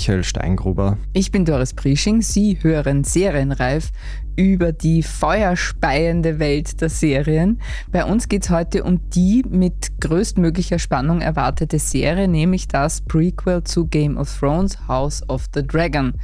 Michael Steingruber. Ich bin Doris Prisching. Sie hören Serienreif über die feuerspeiende Welt der Serien. Bei uns geht es heute um die mit größtmöglicher Spannung erwartete Serie, nämlich das Prequel zu Game of Thrones, House of the Dragon.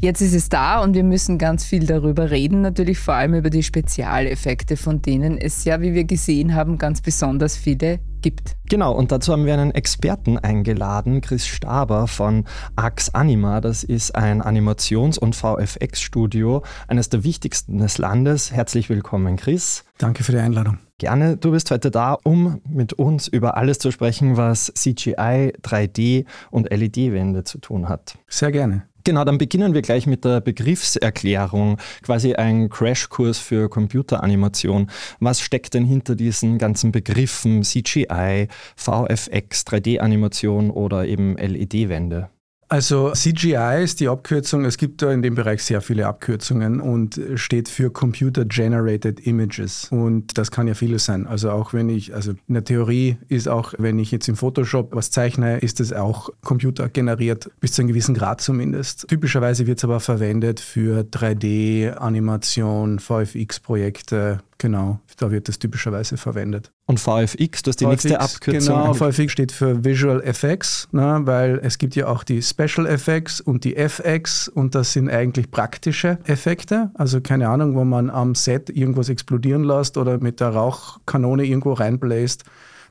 Jetzt ist es da und wir müssen ganz viel darüber reden, natürlich vor allem über die Spezialeffekte, von denen es ja, wie wir gesehen haben, ganz besonders viele gibt. Genau, und dazu haben wir einen Experten eingeladen, Chris Staber von Ax Anima. Das ist ein Animations- und VFX-Studio, eines der wichtigsten des Landes. Herzlich willkommen, Chris. Danke für die Einladung. Gerne, du bist heute da, um mit uns über alles zu sprechen, was CGI, 3D und LED-Wände zu tun hat. Sehr gerne. Genau, dann beginnen wir gleich mit der Begriffserklärung, quasi ein Crashkurs für Computeranimation. Was steckt denn hinter diesen ganzen Begriffen CGI, VFX, 3D-Animation oder eben LED-Wände? Also CGI ist die Abkürzung, es gibt da in dem Bereich sehr viele Abkürzungen und steht für Computer Generated Images. Und das kann ja vieles sein. Also auch wenn ich, also in der Theorie ist auch, wenn ich jetzt im Photoshop was zeichne, ist es auch computergeneriert, bis zu einem gewissen Grad zumindest. Typischerweise wird es aber verwendet für 3D-Animation, VFX-Projekte, Genau, da wird das typischerweise verwendet. Und VFX, das ist die VFX, nächste Abkürzung. Genau, VFX steht für Visual Effects, ne, weil es gibt ja auch die Special Effects und die FX und das sind eigentlich praktische Effekte. Also keine Ahnung, wo man am Set irgendwas explodieren lässt oder mit der Rauchkanone irgendwo reinbläst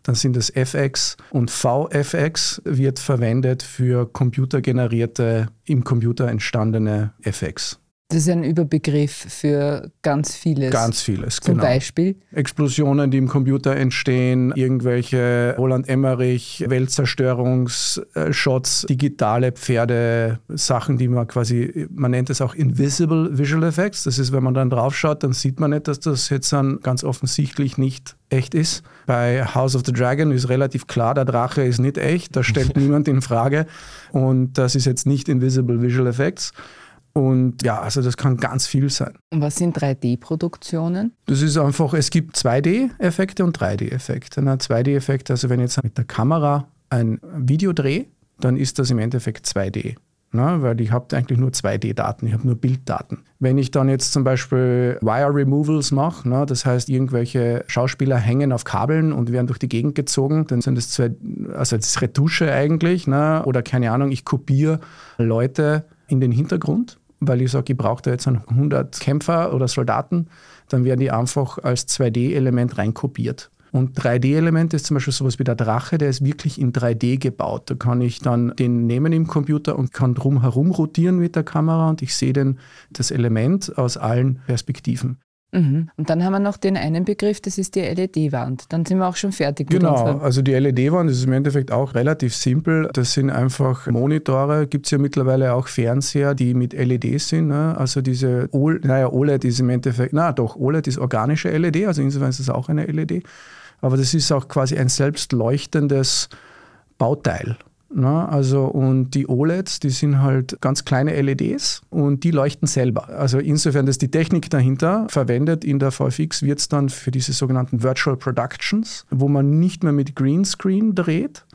dann sind das FX und VFX wird verwendet für computergenerierte, im Computer entstandene FX. Das ist ein Überbegriff für ganz vieles. Ganz vieles, Zum genau. Beispiel? Explosionen, die im Computer entstehen, irgendwelche Roland Emmerich, Weltzerstörungsshots, digitale Pferde, Sachen, die man quasi, man nennt es auch Invisible Visual Effects. Das ist, wenn man dann draufschaut, dann sieht man nicht, dass das jetzt dann ganz offensichtlich nicht echt ist. Bei House of the Dragon ist relativ klar, der Drache ist nicht echt, da stellt niemand in Frage. Und das ist jetzt nicht Invisible Visual Effects. Und ja, also das kann ganz viel sein. Und was sind 3D-Produktionen? Das ist einfach, es gibt 2D-Effekte und 3D-Effekte. 2D-Effekte, also wenn ich jetzt mit der Kamera ein Video drehe, dann ist das im Endeffekt 2D. Na, weil ich habe eigentlich nur 2D-Daten, ich habe nur Bilddaten. Wenn ich dann jetzt zum Beispiel Wire Removals mache, na, das heißt, irgendwelche Schauspieler hängen auf Kabeln und werden durch die Gegend gezogen, dann sind das zwei, also das Retusche eigentlich, na, oder keine Ahnung, ich kopiere Leute in den Hintergrund weil ich sage, ich brauche da jetzt 100 Kämpfer oder Soldaten, dann werden die einfach als 2D-Element reinkopiert. Und 3D-Element ist zum Beispiel sowas wie der Drache, der ist wirklich in 3D gebaut. Da kann ich dann den nehmen im Computer und kann drumherum rotieren mit der Kamera und ich sehe dann das Element aus allen Perspektiven. Mhm. Und dann haben wir noch den einen Begriff, das ist die LED-Wand. Dann sind wir auch schon fertig. Genau, also die LED-Wand ist im Endeffekt auch relativ simpel. Das sind einfach Monitore, gibt es ja mittlerweile auch Fernseher, die mit LED sind. Ne? Also diese, OLED, naja, OLED ist im Endeffekt, na doch, OLED ist organische LED, also insofern ist es auch eine LED. Aber das ist auch quasi ein selbstleuchtendes Bauteil. Na, also und die OLEDs, die sind halt ganz kleine LEDs und die leuchten selber. Also insofern dass die Technik dahinter verwendet in der VFX wird es dann für diese sogenannten Virtual Productions, wo man nicht mehr mit Greenscreen dreht,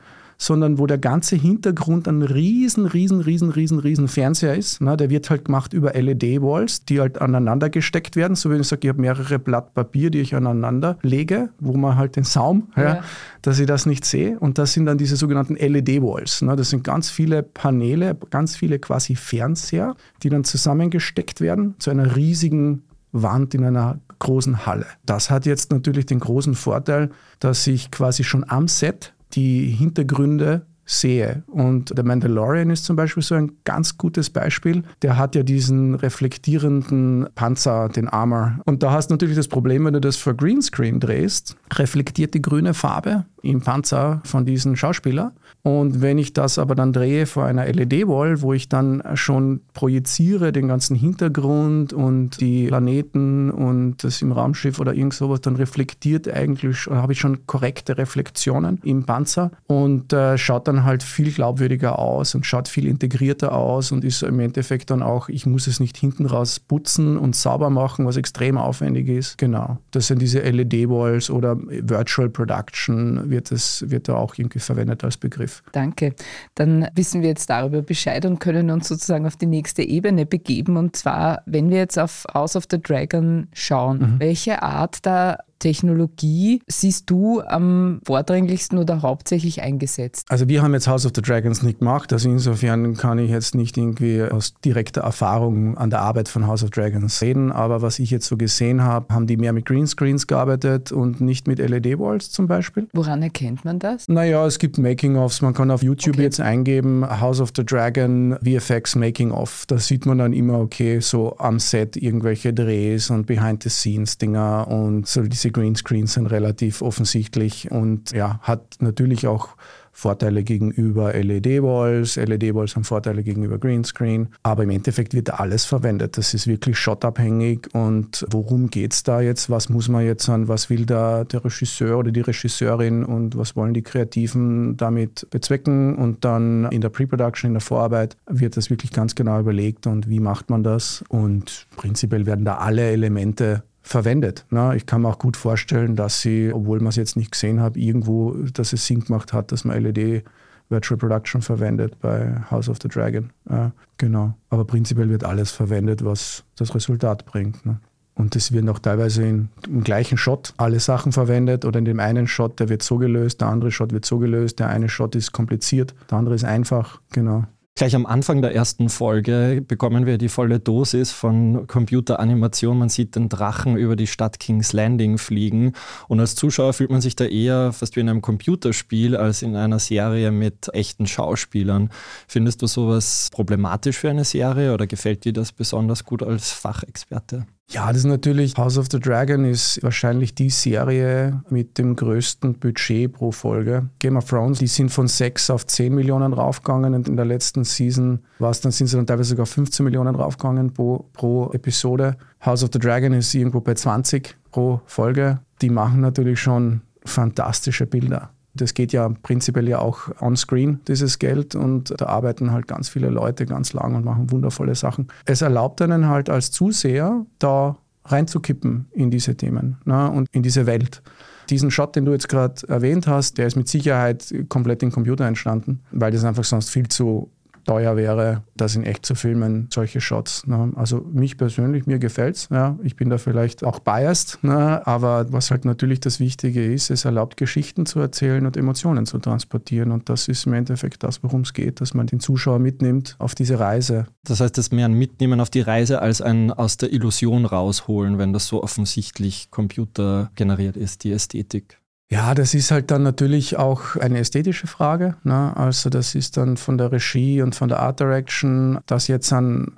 sondern wo der ganze Hintergrund ein riesen, riesen, riesen, riesen, riesen Fernseher ist. Na, der wird halt gemacht über LED-Walls, die halt aneinander gesteckt werden. So wie ich sage, ich habe mehrere Blatt Papier, die ich aneinander lege, wo man halt den Saum, ja. Ja, dass ich das nicht sehe. Und das sind dann diese sogenannten LED-Walls. Das sind ganz viele Paneele, ganz viele quasi Fernseher, die dann zusammengesteckt werden zu einer riesigen Wand in einer großen Halle. Das hat jetzt natürlich den großen Vorteil, dass ich quasi schon am Set die Hintergründe sehe. Und der Mandalorian ist zum Beispiel so ein ganz gutes Beispiel. Der hat ja diesen reflektierenden Panzer, den Armor. Und da hast du natürlich das Problem, wenn du das vor Greenscreen drehst, reflektiert die grüne Farbe im Panzer von diesem Schauspieler. Und wenn ich das aber dann drehe vor einer LED-Wall, wo ich dann schon projiziere den ganzen Hintergrund und die Planeten und das im Raumschiff oder irgend sowas, dann reflektiert eigentlich, habe ich schon korrekte Reflexionen im Panzer und äh, schaut dann halt viel glaubwürdiger aus und schaut viel integrierter aus und ist im Endeffekt dann auch, ich muss es nicht hinten raus putzen und sauber machen, was extrem aufwendig ist. Genau. Das sind diese LED-Walls oder Virtual Production wird, das, wird da auch irgendwie verwendet als Begriff. Danke. Dann wissen wir jetzt darüber Bescheid und können uns sozusagen auf die nächste Ebene begeben. Und zwar, wenn wir jetzt auf House of the Dragon schauen, mhm. welche Art der Technologie siehst du am vordringlichsten oder hauptsächlich eingesetzt? Also wir haben jetzt House of the Dragons nicht gemacht, also insofern kann ich jetzt nicht irgendwie aus direkter Erfahrung an der Arbeit von House of Dragons reden, aber was ich jetzt so gesehen habe, haben die mehr mit Greenscreens gearbeitet und nicht mit LED-Walls zum Beispiel. Woran erkennt man das? Naja, es gibt Making-ofs, man kann auf YouTube okay. jetzt eingeben, House of the Dragon VFX Making-of, da sieht man dann immer, okay, so am Set irgendwelche Drehs und Behind-the-Scenes-Dinger und so diese Greenscreens sind relativ offensichtlich und ja, hat natürlich auch Vorteile gegenüber LED-Walls. LED-Walls haben Vorteile gegenüber Greenscreen. Aber im Endeffekt wird alles verwendet. Das ist wirklich shotabhängig. Und worum geht es da jetzt? Was muss man jetzt an? Was will da der Regisseur oder die Regisseurin und was wollen die Kreativen damit bezwecken? Und dann in der Pre-Production, in der Vorarbeit wird das wirklich ganz genau überlegt und wie macht man das? Und prinzipiell werden da alle Elemente verwendet. Na, ich kann mir auch gut vorstellen, dass sie, obwohl man es jetzt nicht gesehen hat, irgendwo, dass es Sinn gemacht hat, dass man LED Virtual Production verwendet bei House of the Dragon. Ja, genau. Aber prinzipiell wird alles verwendet, was das Resultat bringt. Ne? Und es werden auch teilweise in, im gleichen Shot alle Sachen verwendet oder in dem einen Shot, der wird so gelöst, der andere Shot wird so gelöst, der eine Shot ist kompliziert, der andere ist einfach. Genau. Gleich am Anfang der ersten Folge bekommen wir die volle Dosis von Computeranimation. Man sieht den Drachen über die Stadt King's Landing fliegen. Und als Zuschauer fühlt man sich da eher fast wie in einem Computerspiel als in einer Serie mit echten Schauspielern. Findest du sowas problematisch für eine Serie oder gefällt dir das besonders gut als Fachexperte? Ja, das ist natürlich, House of the Dragon ist wahrscheinlich die Serie mit dem größten Budget pro Folge. Game of Thrones, die sind von 6 auf 10 Millionen raufgegangen und in der letzten Season war es dann, sind sie dann teilweise sogar 15 Millionen raufgegangen pro, pro Episode. House of the Dragon ist irgendwo bei 20 pro Folge. Die machen natürlich schon fantastische Bilder. Das geht ja prinzipiell ja auch on-screen, dieses Geld, und da arbeiten halt ganz viele Leute ganz lang und machen wundervolle Sachen. Es erlaubt einen halt als Zuseher, da reinzukippen in diese Themen ne, und in diese Welt. Diesen Shot, den du jetzt gerade erwähnt hast, der ist mit Sicherheit komplett im Computer entstanden, weil das einfach sonst viel zu teuer wäre, das in echt zu filmen, solche Shots. Ne? Also mich persönlich, mir gefällt es. Ja? Ich bin da vielleicht auch biased, ne? aber was halt natürlich das Wichtige ist, es erlaubt Geschichten zu erzählen und Emotionen zu transportieren. Und das ist im Endeffekt das, worum es geht, dass man den Zuschauer mitnimmt auf diese Reise. Das heißt, das mehr ein Mitnehmen auf die Reise als ein aus der Illusion rausholen, wenn das so offensichtlich computergeneriert ist, die Ästhetik. Ja, das ist halt dann natürlich auch eine ästhetische Frage. Ne? Also das ist dann von der Regie und von der Art Direction, dass jetzt an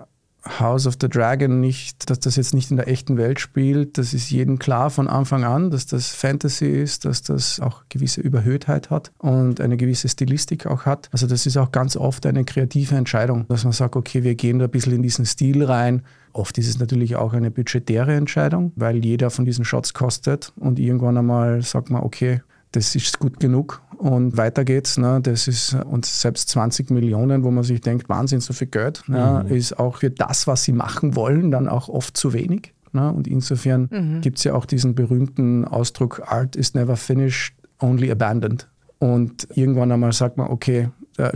House of the Dragon nicht, dass das jetzt nicht in der echten Welt spielt. Das ist jedem klar von Anfang an, dass das Fantasy ist, dass das auch gewisse Überhöhtheit hat und eine gewisse Stilistik auch hat. Also das ist auch ganz oft eine kreative Entscheidung, dass man sagt, okay, wir gehen da ein bisschen in diesen Stil rein Oft ist es natürlich auch eine budgetäre Entscheidung, weil jeder von diesen Shots kostet und irgendwann einmal sagt man, okay, das ist gut genug und weiter geht's. Ne? Das ist, und selbst 20 Millionen, wo man sich denkt, Wahnsinn, so viel Geld, mhm. ja, ist auch für das, was sie machen wollen, dann auch oft zu wenig. Ne? Und insofern mhm. gibt es ja auch diesen berühmten Ausdruck, Art is never finished, only abandoned. Und irgendwann einmal sagt man, okay,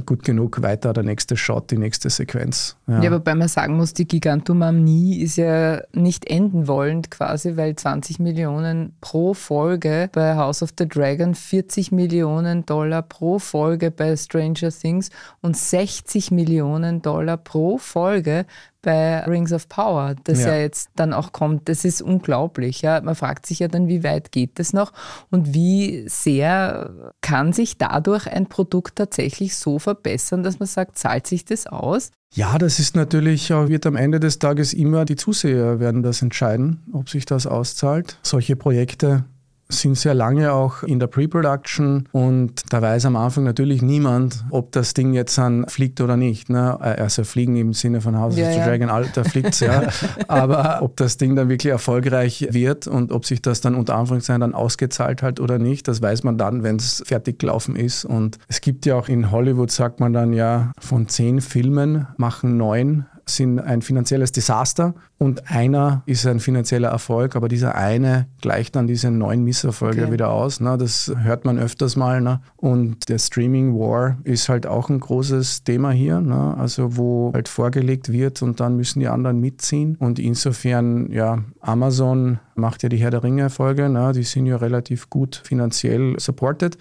gut genug, weiter der nächste Shot, die nächste Sequenz. Ja. ja, wobei man sagen muss, die Gigantomanie ist ja nicht enden wollend quasi, weil 20 Millionen pro Folge bei House of the Dragon, 40 Millionen Dollar pro Folge bei Stranger Things und 60 Millionen Dollar pro Folge bei Rings of Power, das ja. ja. jetzt dann auch kommt. Das ist unglaublich. Ja. Man fragt sich ja dann, wie weit geht das noch und wie sehr kann sich dadurch ein Produkt tatsächlich so verbessern, dass man sagt, zahlt sich das aus? Ja, das ist natürlich, wird am Ende des Tages immer die Zuseher werden das entscheiden, ob sich das auszahlt. Solche Projekte sind sehr lange auch in der Pre-Production und da weiß am Anfang natürlich niemand, ob das Ding jetzt an fliegt oder nicht. Ne? Äh, also fliegen im Sinne von House ja, of the ja. Dragon, Alter fliegt ja. Aber ob das Ding dann wirklich erfolgreich wird und ob sich das dann unter Anführungszeichen dann ausgezahlt hat oder nicht, das weiß man dann, wenn es fertig gelaufen ist. Und es gibt ja auch in Hollywood, sagt man dann ja, von zehn Filmen machen neun sind ein finanzielles Desaster und einer ist ein finanzieller Erfolg, aber dieser eine gleicht dann diese neun Misserfolge okay. wieder aus. Ne? Das hört man öfters mal. Ne? Und der Streaming War ist halt auch ein großes Thema hier, ne? also wo halt vorgelegt wird und dann müssen die anderen mitziehen. Und insofern, ja, Amazon macht ja die Herr der Ringe-Folge, ne? die sind ja relativ gut finanziell supported.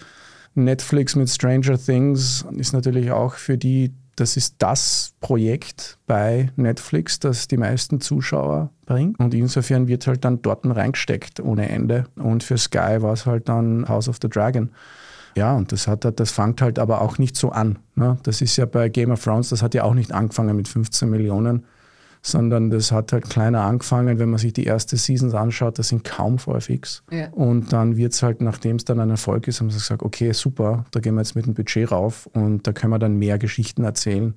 Netflix mit Stranger Things ist natürlich auch für die das ist das Projekt bei Netflix, das die meisten Zuschauer bringt. Und insofern wird halt dann dort reingesteckt ohne Ende. Und für Sky war es halt dann House of the Dragon. Ja, und das hat das fängt halt aber auch nicht so an. Ne? Das ist ja bei Game of Thrones, das hat ja auch nicht angefangen mit 15 Millionen, sondern das hat halt kleiner angefangen. Wenn man sich die erste Seasons anschaut, das sind kaum VFX. Ja. Und dann wird es halt, nachdem es dann ein Erfolg ist, haben sie gesagt, okay, super, da gehen wir jetzt mit dem Budget rauf und da können wir dann mehr Geschichten erzählen.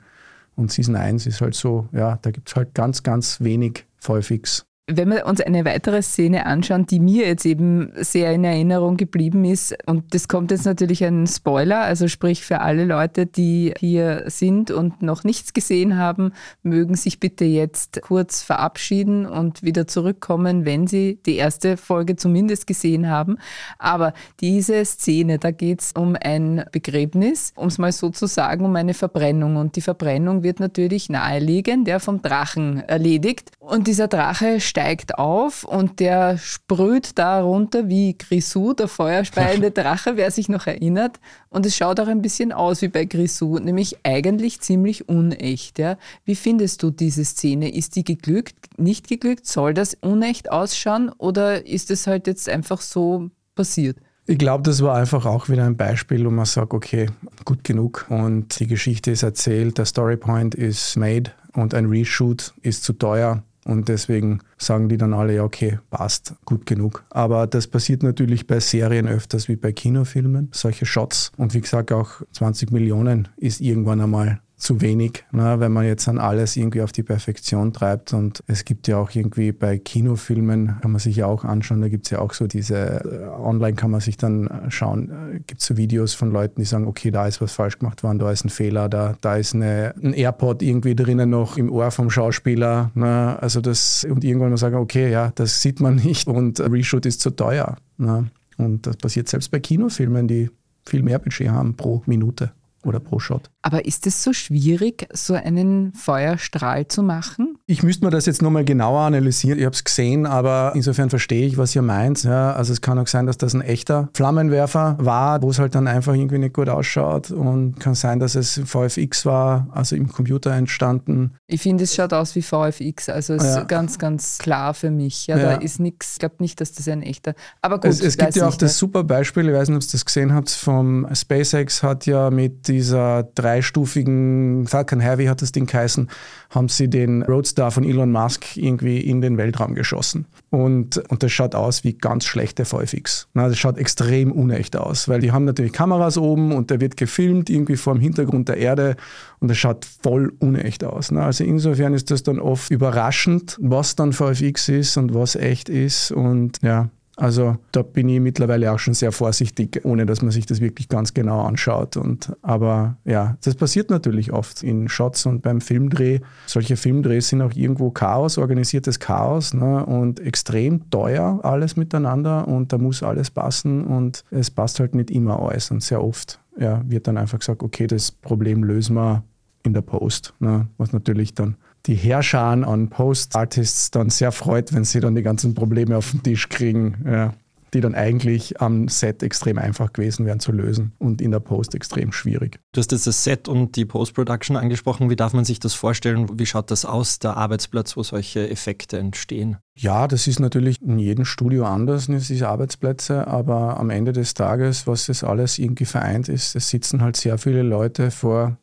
Und Season 1 ist halt so, ja, da gibt es halt ganz, ganz wenig VFX. Wenn wir uns eine weitere Szene anschauen, die mir jetzt eben sehr in Erinnerung geblieben ist, und das kommt jetzt natürlich ein Spoiler, also sprich für alle Leute, die hier sind und noch nichts gesehen haben, mögen sich bitte jetzt kurz verabschieden und wieder zurückkommen, wenn sie die erste Folge zumindest gesehen haben. Aber diese Szene, da geht es um ein Begräbnis, um es mal so zu sagen, um eine Verbrennung. Und die Verbrennung wird natürlich naheliegend, der vom Drachen erledigt. Und dieser Drache steigt steigt auf und der sprüht da runter wie Grisou, der feuerspeiende Drache, wer sich noch erinnert. Und es schaut auch ein bisschen aus wie bei Grisou, nämlich eigentlich ziemlich unecht. Ja. Wie findest du diese Szene? Ist die geglückt, nicht geglückt? Soll das unecht ausschauen oder ist es halt jetzt einfach so passiert? Ich glaube, das war einfach auch wieder ein Beispiel, wo man sagt, okay, gut genug und die Geschichte ist erzählt, der Storypoint ist made und ein Reshoot ist zu teuer. Und deswegen sagen die dann alle, ja, okay, passt, gut genug. Aber das passiert natürlich bei Serien öfters wie bei Kinofilmen, solche Shots. Und wie gesagt, auch 20 Millionen ist irgendwann einmal zu wenig, ne, wenn man jetzt an alles irgendwie auf die Perfektion treibt. Und es gibt ja auch irgendwie bei Kinofilmen, kann man sich ja auch anschauen, da gibt es ja auch so diese, äh, online kann man sich dann äh, schauen, äh, gibt es so Videos von Leuten, die sagen, okay, da ist was falsch gemacht worden, da ist ein Fehler, da, da ist eine, ein AirPod irgendwie drinnen noch im Ohr vom Schauspieler. Ne, also das, und irgendwann mal sagen, okay, ja, das sieht man nicht und Reshoot ist zu teuer. Ne. Und das passiert selbst bei Kinofilmen, die viel mehr Budget haben pro Minute oder pro Shot. Aber ist es so schwierig, so einen Feuerstrahl zu machen? Ich müsste mir das jetzt nochmal genauer analysieren. Ich habe es gesehen, aber insofern verstehe ich, was ihr meint. Ja, also es kann auch sein, dass das ein echter Flammenwerfer war, wo es halt dann einfach irgendwie nicht gut ausschaut. Und kann sein, dass es VFX war, also im Computer entstanden. Ich finde, es schaut aus wie VFX. Also es ja. ist ganz, ganz klar für mich. Ja, ja. Da ist nichts, ich glaube nicht, dass das ein echter. Aber gut. Es, es gibt ja auch das super Beispiel, ich weiß nicht, ob ihr das gesehen habt, vom SpaceX hat ja mit dieser dreistufigen Falcon Heavy hat das Ding geheißen, haben sie den Roadstar von Elon Musk irgendwie in den Weltraum geschossen. Und, und das schaut aus wie ganz schlechte VFX. Na, das schaut extrem unecht aus, weil die haben natürlich Kameras oben und der wird gefilmt irgendwie vor dem Hintergrund der Erde und das schaut voll unecht aus. Na, also insofern ist das dann oft überraschend, was dann VFX ist und was echt ist und ja, also da bin ich mittlerweile auch schon sehr vorsichtig, ohne dass man sich das wirklich ganz genau anschaut. Und, aber ja, das passiert natürlich oft in Shots und beim Filmdreh. Solche Filmdrehs sind auch irgendwo Chaos, organisiertes Chaos ne, und extrem teuer alles miteinander und da muss alles passen und es passt halt nicht immer alles und sehr oft ja, wird dann einfach gesagt, okay, das Problem lösen wir in der Post, ne, was natürlich dann die Herrscher an Post-Artists dann sehr freut, wenn sie dann die ganzen Probleme auf den Tisch kriegen, ja, die dann eigentlich am Set extrem einfach gewesen wären zu lösen und in der Post extrem schwierig. Du hast jetzt das Set und die Post-Production angesprochen. Wie darf man sich das vorstellen? Wie schaut das aus, der Arbeitsplatz, wo solche Effekte entstehen? Ja, das ist natürlich in jedem Studio anders, diese Arbeitsplätze, aber am Ende des Tages, was das alles irgendwie vereint ist, es sitzen halt sehr viele Leute vor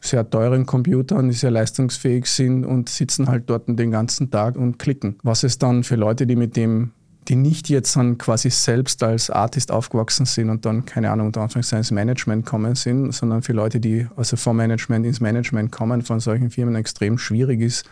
sehr teuren Computern, die sehr leistungsfähig sind und sitzen halt dort den ganzen Tag und klicken. Was es dann für Leute, die mit dem die nicht jetzt dann quasi selbst als Artist aufgewachsen sind und dann, keine Ahnung, unter Anführungszeichen ins Management kommen sind, sondern für Leute, die also vom Management ins Management kommen, von solchen Firmen extrem schwierig ist,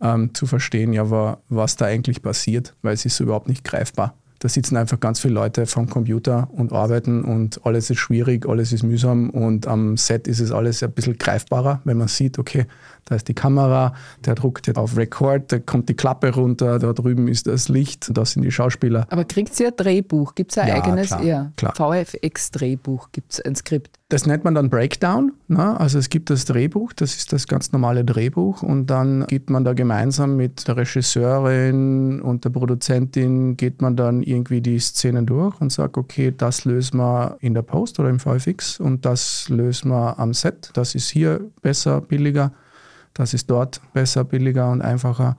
ähm, zu verstehen, ja, was da eigentlich passiert, weil es ist so überhaupt nicht greifbar. Da sitzen einfach ganz viele Leute vom Computer und arbeiten und alles ist schwierig, alles ist mühsam und am Set ist es alles ein bisschen greifbarer, wenn man sieht, okay, da ist die Kamera, der druckt jetzt auf Record, da kommt die Klappe runter, da drüben ist das Licht, da sind die Schauspieler. Aber kriegt ihr ein Drehbuch? Gibt es ein ja, eigenes klar, ja, klar. VFX-Drehbuch? Gibt es ein Skript? Das nennt man dann Breakdown. Ne? Also es gibt das Drehbuch, das ist das ganz normale Drehbuch und dann geht man da gemeinsam mit der Regisseurin und der Produzentin, geht man dann irgendwie die Szenen durch und sagt, okay, das lösen wir in der Post oder im VFX und das lösen wir am Set. Das ist hier besser, billiger. Das ist dort besser, billiger und einfacher.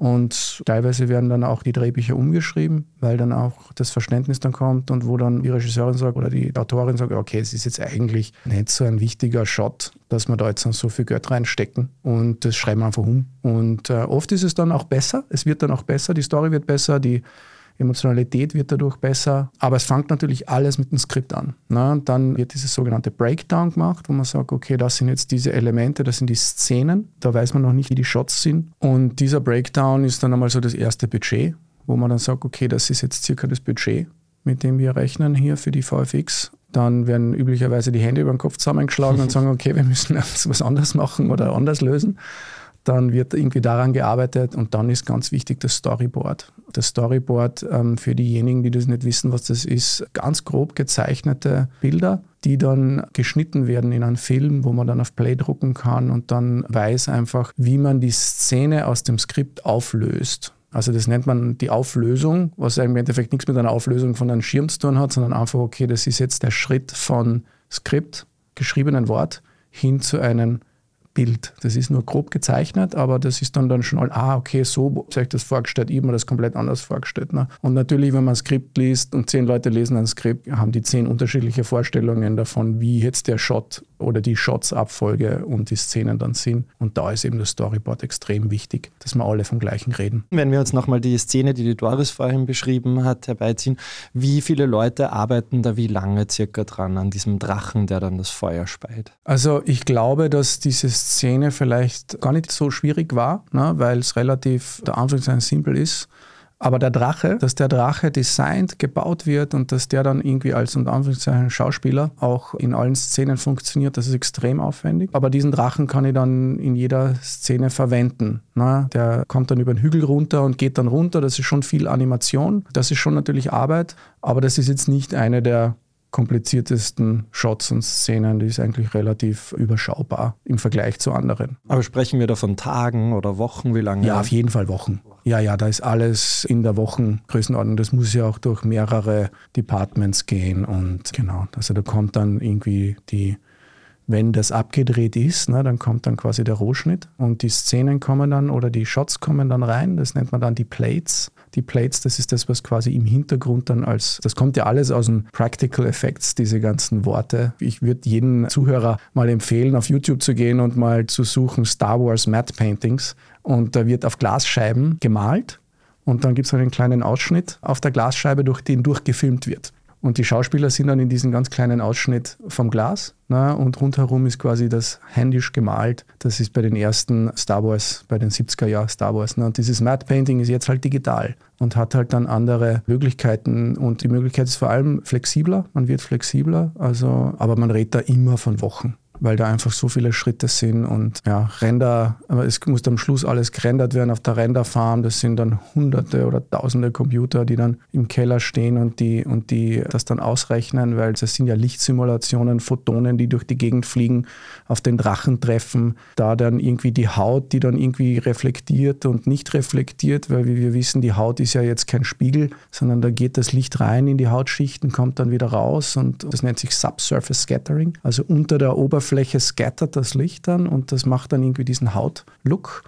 Und teilweise werden dann auch die Drehbücher umgeschrieben, weil dann auch das Verständnis dann kommt und wo dann die Regisseurin sagt oder die Autorin sagt, okay, es ist jetzt eigentlich nicht so ein wichtiger Shot, dass wir da jetzt so viel Geld reinstecken und das schreiben wir einfach um. Und äh, oft ist es dann auch besser, es wird dann auch besser, die Story wird besser, die Emotionalität wird dadurch besser. Aber es fängt natürlich alles mit dem Skript an. Ne? Und dann wird dieses sogenannte Breakdown gemacht, wo man sagt, okay, das sind jetzt diese Elemente, das sind die Szenen. Da weiß man noch nicht, wie die Shots sind. Und dieser Breakdown ist dann einmal so das erste Budget, wo man dann sagt, okay, das ist jetzt circa das Budget, mit dem wir rechnen hier für die VFX. Dann werden üblicherweise die Hände über den Kopf zusammengeschlagen und sagen, okay, wir müssen was anderes machen oder anders lösen dann wird irgendwie daran gearbeitet und dann ist ganz wichtig das Storyboard. Das Storyboard ähm, für diejenigen, die das nicht wissen, was das ist, ganz grob gezeichnete Bilder, die dann geschnitten werden in einen Film, wo man dann auf Play drucken kann und dann weiß einfach, wie man die Szene aus dem Skript auflöst. Also das nennt man die Auflösung, was im Endeffekt nichts mit einer Auflösung von einem Schirm zu tun hat, sondern einfach, okay, das ist jetzt der Schritt von Skript, geschriebenen Wort, hin zu einem Bild. Das ist nur grob gezeichnet, aber das ist dann, dann schon, ah, okay, so habe ich das vorgestellt, ich habe mir das komplett anders vorgestellt. Ne? Und natürlich, wenn man ein Skript liest und zehn Leute lesen ein Skript, haben die zehn unterschiedliche Vorstellungen davon, wie jetzt der Shot oder die Shots-Abfolge und die Szenen dann sind. Und da ist eben das Storyboard extrem wichtig, dass wir alle vom Gleichen reden. Wenn wir uns nochmal die Szene, die die Doris vorhin beschrieben hat, herbeiziehen, wie viele Leute arbeiten da wie lange circa dran an diesem Drachen, der dann das Feuer speit? Also ich glaube, dass dieses Szene vielleicht gar nicht so schwierig war, ne, weil es relativ, der Anführungszeichen, simpel ist. Aber der Drache, dass der Drache designt, gebaut wird und dass der dann irgendwie als unter Anführungszeichen Schauspieler auch in allen Szenen funktioniert, das ist extrem aufwendig. Aber diesen Drachen kann ich dann in jeder Szene verwenden. Ne? Der kommt dann über den Hügel runter und geht dann runter. Das ist schon viel Animation. Das ist schon natürlich Arbeit. Aber das ist jetzt nicht eine der kompliziertesten Shots und Szenen, die ist eigentlich relativ überschaubar im Vergleich zu anderen. Aber sprechen wir da von Tagen oder Wochen, wie lange? Ja, auf jeden Fall Wochen. Ja, ja, da ist alles in der Wochengrößenordnung. Das muss ja auch durch mehrere Departments gehen und genau, also da kommt dann irgendwie die wenn das abgedreht ist, ne, dann kommt dann quasi der Rohschnitt und die Szenen kommen dann oder die Shots kommen dann rein. Das nennt man dann die Plates. Die Plates, das ist das, was quasi im Hintergrund dann als, das kommt ja alles aus den Practical Effects, diese ganzen Worte. Ich würde jedem Zuhörer mal empfehlen, auf YouTube zu gehen und mal zu suchen Star Wars Matte Paintings. Und da wird auf Glasscheiben gemalt und dann gibt es einen kleinen Ausschnitt auf der Glasscheibe, durch den durchgefilmt wird. Und die Schauspieler sind dann in diesem ganz kleinen Ausschnitt vom Glas na, und rundherum ist quasi das händisch gemalt. Das ist bei den ersten Star Wars, bei den 70er Jahren Star Wars. Na. Und dieses Matte Painting ist jetzt halt digital und hat halt dann andere Möglichkeiten. Und die Möglichkeit ist vor allem flexibler, man wird flexibler, also, aber man redet da immer von Wochen weil da einfach so viele Schritte sind und ja, Render, es muss am Schluss alles gerendert werden auf der Renderfarm. Das sind dann hunderte oder tausende Computer, die dann im Keller stehen und die, und die das dann ausrechnen, weil das sind ja Lichtsimulationen, Photonen, die durch die Gegend fliegen, auf den Drachen treffen, da dann irgendwie die Haut, die dann irgendwie reflektiert und nicht reflektiert, weil wie wir wissen, die Haut ist ja jetzt kein Spiegel, sondern da geht das Licht rein in die Hautschichten, kommt dann wieder raus und das nennt sich Subsurface Scattering, also unter der Oberfläche Oberfläche scattert das Licht dann und das macht dann irgendwie diesen Hautlook.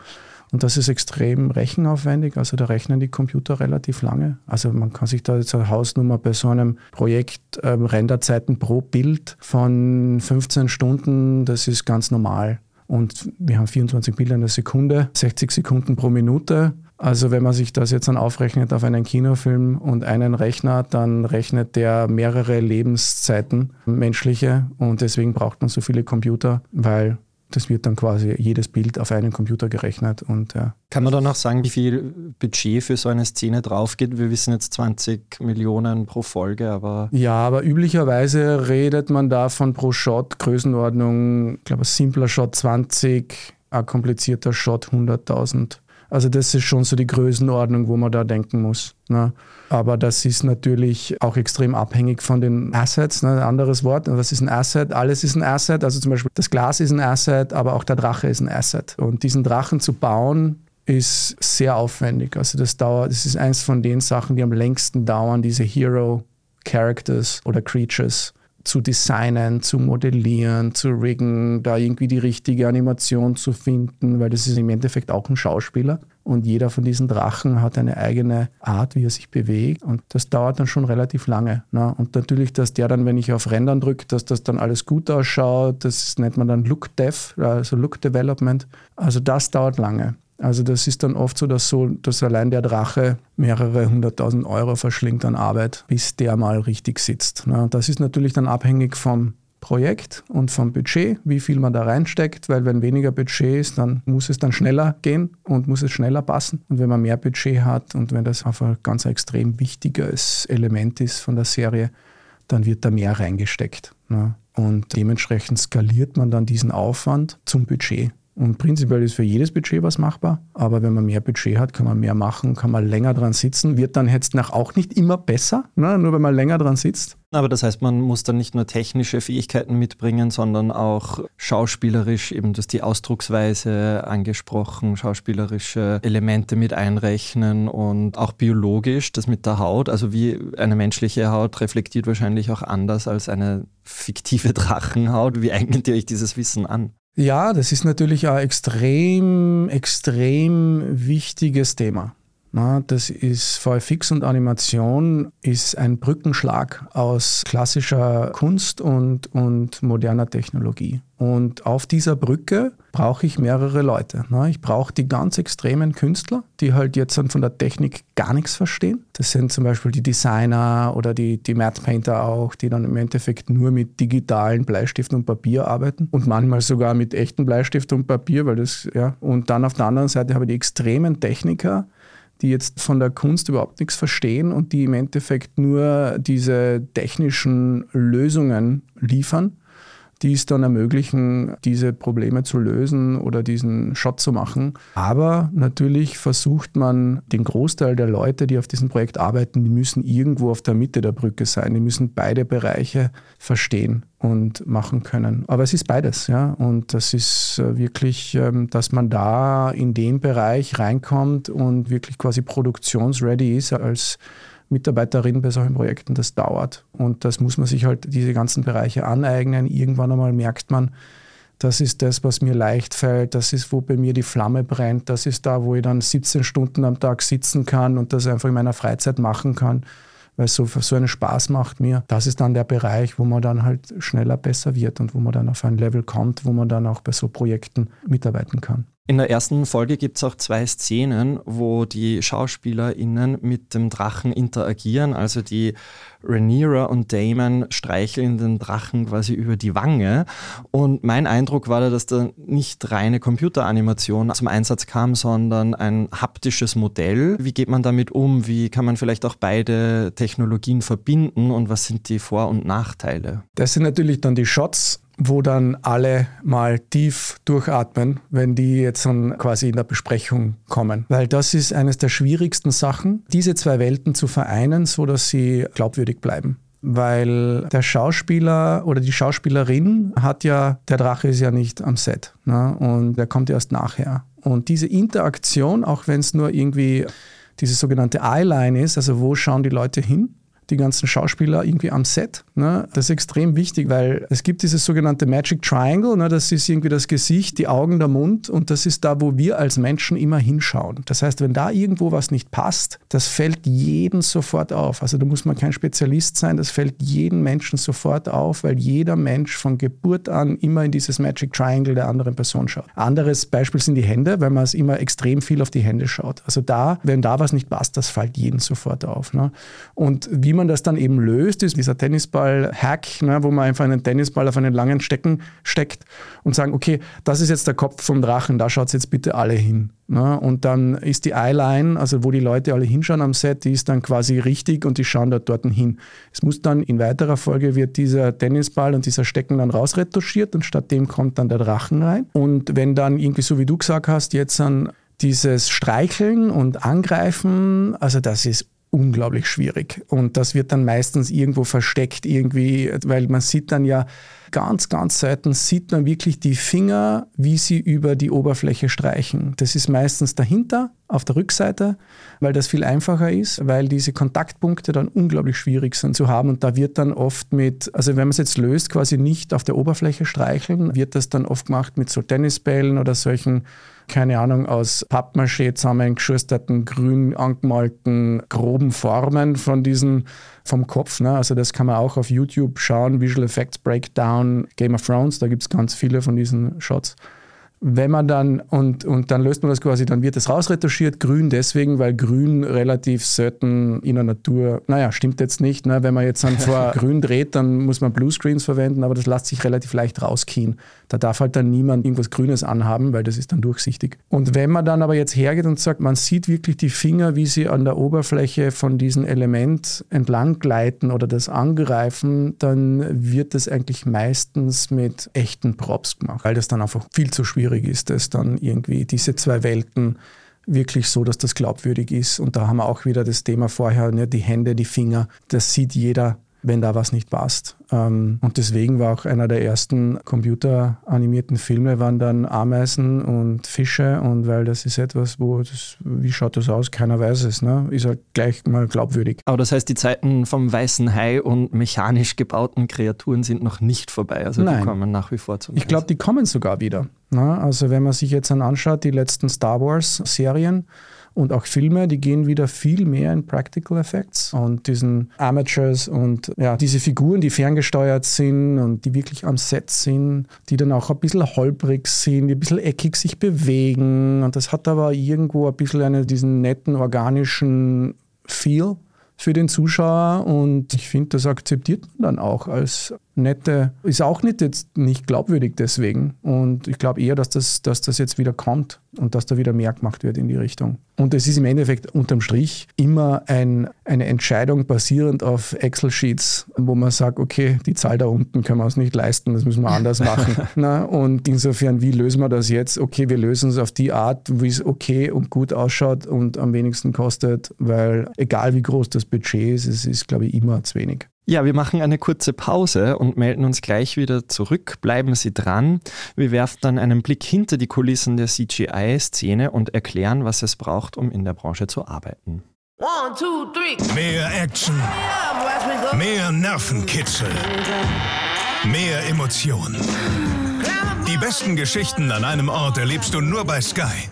Und das ist extrem rechenaufwendig, also da rechnen die Computer relativ lange. Also man kann sich da jetzt eine Hausnummer bei so einem Projekt ähm, Renderzeiten pro Bild von 15 Stunden, das ist ganz normal. Und wir haben 24 Bilder in der Sekunde, 60 Sekunden pro Minute. Also wenn man sich das jetzt dann aufrechnet auf einen Kinofilm und einen Rechner, dann rechnet der mehrere Lebenszeiten menschliche und deswegen braucht man so viele Computer, weil das wird dann quasi jedes Bild auf einen Computer gerechnet. Und, ja. Kann man dann auch sagen, wie viel Budget für so eine Szene drauf geht? Wir wissen jetzt 20 Millionen pro Folge, aber. Ja, aber üblicherweise redet man davon pro Shot Größenordnung, ich glaube, ein simpler Shot 20, ein komplizierter Shot 100.000. Also das ist schon so die Größenordnung, wo man da denken muss. Ne? Aber das ist natürlich auch extrem abhängig von den Assets. Ne? Ein anderes Wort, was ist ein Asset? Alles ist ein Asset. Also zum Beispiel das Glas ist ein Asset, aber auch der Drache ist ein Asset. Und diesen Drachen zu bauen, ist sehr aufwendig. Also das dauert, das ist eins von den Sachen, die am längsten dauern, diese Hero Characters oder Creatures zu designen, zu modellieren, zu riggen, da irgendwie die richtige Animation zu finden, weil das ist im Endeffekt auch ein Schauspieler. Und jeder von diesen Drachen hat eine eigene Art, wie er sich bewegt. Und das dauert dann schon relativ lange. Ne? Und natürlich, dass der dann, wenn ich auf Rendern drücke, dass das dann alles gut ausschaut, das nennt man dann Look Dev, also Look Development. Also das dauert lange. Also das ist dann oft so, dass, so, dass allein der Drache mehrere hunderttausend Euro verschlingt an Arbeit, bis der mal richtig sitzt. Ne? Das ist natürlich dann abhängig vom Projekt und vom Budget, wie viel man da reinsteckt, weil wenn weniger Budget ist, dann muss es dann schneller gehen und muss es schneller passen. Und wenn man mehr Budget hat und wenn das einfach ein ganz extrem wichtiges Element ist von der Serie, dann wird da mehr reingesteckt. Ne? Und dementsprechend skaliert man dann diesen Aufwand zum Budget. Und prinzipiell ist für jedes Budget was machbar. Aber wenn man mehr Budget hat, kann man mehr machen, kann man länger dran sitzen. Wird dann jetzt nach auch nicht immer besser, ne? nur wenn man länger dran sitzt. Aber das heißt, man muss dann nicht nur technische Fähigkeiten mitbringen, sondern auch schauspielerisch, eben das die Ausdrucksweise angesprochen, schauspielerische Elemente mit einrechnen und auch biologisch, das mit der Haut. Also wie eine menschliche Haut reflektiert wahrscheinlich auch anders als eine fiktive Drachenhaut. Wie eignet ihr euch dieses Wissen an? Ja, das ist natürlich ein extrem, extrem wichtiges Thema. Na, das ist VFX und Animation ist ein Brückenschlag aus klassischer Kunst und, und moderner Technologie. Und auf dieser Brücke brauche ich mehrere Leute. Na, ich brauche die ganz extremen Künstler, die halt jetzt von der Technik gar nichts verstehen. Das sind zum Beispiel die Designer oder die, die Matte Painter auch, die dann im Endeffekt nur mit digitalen Bleistiften und Papier arbeiten und manchmal sogar mit echten Bleistift und Papier, weil das, ja. Und dann auf der anderen Seite habe ich die extremen Techniker, die jetzt von der Kunst überhaupt nichts verstehen und die im Endeffekt nur diese technischen Lösungen liefern die es dann ermöglichen, diese Probleme zu lösen oder diesen Shot zu machen. Aber natürlich versucht man, den Großteil der Leute, die auf diesem Projekt arbeiten, die müssen irgendwo auf der Mitte der Brücke sein. Die müssen beide Bereiche verstehen und machen können. Aber es ist beides, ja. Und das ist äh, wirklich, ähm, dass man da in den Bereich reinkommt und wirklich quasi produktionsready ist als Mitarbeiterin bei solchen Projekten, das dauert. Und das muss man sich halt diese ganzen Bereiche aneignen. Irgendwann einmal merkt man, das ist das, was mir leicht fällt, das ist, wo bei mir die Flamme brennt, das ist da, wo ich dann 17 Stunden am Tag sitzen kann und das einfach in meiner Freizeit machen kann, weil es so, so einen Spaß macht mir. Das ist dann der Bereich, wo man dann halt schneller besser wird und wo man dann auf ein Level kommt, wo man dann auch bei so Projekten mitarbeiten kann. In der ersten Folge gibt es auch zwei Szenen, wo die SchauspielerInnen mit dem Drachen interagieren. Also die Rhaenyra und Damon streicheln den Drachen quasi über die Wange. Und mein Eindruck war da, dass da nicht reine Computeranimation zum Einsatz kam, sondern ein haptisches Modell. Wie geht man damit um? Wie kann man vielleicht auch beide Technologien verbinden? Und was sind die Vor- und Nachteile? Das sind natürlich dann die Shots wo dann alle mal tief durchatmen, wenn die jetzt dann quasi in der Besprechung kommen. Weil das ist eines der schwierigsten Sachen, diese zwei Welten zu vereinen, so dass sie glaubwürdig bleiben. Weil der Schauspieler oder die Schauspielerin hat ja, der Drache ist ja nicht am Set ne? und der kommt erst nachher. Und diese Interaktion, auch wenn es nur irgendwie diese sogenannte Eyeline ist, also wo schauen die Leute hin, die ganzen Schauspieler irgendwie am Set. Ne? Das ist extrem wichtig, weil es gibt dieses sogenannte Magic Triangle, ne? das ist irgendwie das Gesicht, die Augen, der Mund und das ist da, wo wir als Menschen immer hinschauen. Das heißt, wenn da irgendwo was nicht passt, das fällt jedem sofort auf. Also da muss man kein Spezialist sein, das fällt jedem Menschen sofort auf, weil jeder Mensch von Geburt an immer in dieses Magic Triangle der anderen Person schaut. Anderes Beispiel sind die Hände, weil man es immer extrem viel auf die Hände schaut. Also da, wenn da was nicht passt, das fällt jedem sofort auf. Ne? Und wie man das dann eben löst, ist dieser Tennisball-Hack, ne, wo man einfach einen Tennisball auf einen langen Stecken steckt und sagen, okay, das ist jetzt der Kopf vom Drachen, da schaut jetzt bitte alle hin. Ne? Und dann ist die Eyeline, also wo die Leute alle hinschauen am Set, die ist dann quasi richtig und die schauen dort, dort hin. Es muss dann in weiterer Folge wird dieser Tennisball und dieser Stecken dann rausretuschiert und statt dem kommt dann der Drachen rein. Und wenn dann irgendwie so wie du gesagt hast, jetzt dann dieses Streicheln und Angreifen, also das ist unglaublich schwierig. Und das wird dann meistens irgendwo versteckt, irgendwie, weil man sieht dann ja ganz, ganz selten, sieht man wirklich die Finger, wie sie über die Oberfläche streichen. Das ist meistens dahinter, auf der Rückseite, weil das viel einfacher ist, weil diese Kontaktpunkte dann unglaublich schwierig sind zu haben. Und da wird dann oft mit, also wenn man es jetzt löst, quasi nicht auf der Oberfläche streicheln, wird das dann oft gemacht mit so Tennisbällen oder solchen keine Ahnung, aus Pappmaché zusammengeschusterten, grün angemalten, groben Formen von diesen, vom Kopf. Ne? Also das kann man auch auf YouTube schauen, Visual Effects Breakdown, Game of Thrones, da gibt es ganz viele von diesen Shots wenn man dann, und, und dann löst man das quasi, dann wird es rausretuschiert, grün deswegen, weil grün relativ selten in der Natur, naja, stimmt jetzt nicht, ne? wenn man jetzt dann vor grün dreht, dann muss man Bluescreens verwenden, aber das lässt sich relativ leicht rauskien. Da darf halt dann niemand irgendwas Grünes anhaben, weil das ist dann durchsichtig. Und wenn man dann aber jetzt hergeht und sagt, man sieht wirklich die Finger, wie sie an der Oberfläche von diesem Element entlang gleiten oder das angreifen, dann wird das eigentlich meistens mit echten Props gemacht, weil das dann einfach viel zu schwierig ist, das dann irgendwie diese zwei Welten wirklich so, dass das glaubwürdig ist. Und da haben wir auch wieder das Thema vorher, ne, die Hände, die Finger, das sieht jeder wenn da was nicht passt. Ähm, und deswegen war auch einer der ersten computeranimierten Filme waren dann Ameisen und Fische und weil das ist etwas, wo das, wie schaut das aus? Keiner weiß es, ne? Ist halt gleich mal glaubwürdig. Aber das heißt, die Zeiten vom weißen Hai und mechanisch gebauten Kreaturen sind noch nicht vorbei. Also Nein. die kommen nach wie vor zum Ich glaube, die kommen sogar wieder. Ne? Also wenn man sich jetzt dann anschaut, die letzten Star Wars Serien, und auch Filme, die gehen wieder viel mehr in Practical Effects. Und diesen Amateurs und ja, diese Figuren, die ferngesteuert sind und die wirklich am Set sind, die dann auch ein bisschen holprig sind, die ein bisschen eckig sich bewegen. Und das hat aber irgendwo ein bisschen einen, diesen netten organischen Feel für den Zuschauer. Und ich finde, das akzeptiert man dann auch als nette, ist auch nicht jetzt nicht glaubwürdig deswegen. Und ich glaube eher, dass das, dass das jetzt wieder kommt und dass da wieder mehr gemacht wird in die Richtung. Und es ist im Endeffekt unterm Strich immer ein, eine Entscheidung basierend auf Excel-Sheets, wo man sagt, okay, die Zahl da unten können wir uns nicht leisten, das müssen wir anders machen. Na, und insofern, wie lösen wir das jetzt? Okay, wir lösen es auf die Art, wie es okay und gut ausschaut und am wenigsten kostet, weil egal wie groß das Budget ist, es ist, glaube ich, immer zu wenig. Ja, wir machen eine kurze Pause und melden uns gleich wieder zurück. Bleiben Sie dran. Wir werfen dann einen Blick hinter die Kulissen der CGI-Szene und erklären, was es braucht, um in der Branche zu arbeiten. One, two, mehr Action, mehr Nervenkitzel, mehr Emotionen. Die besten Geschichten an einem Ort erlebst du nur bei Sky.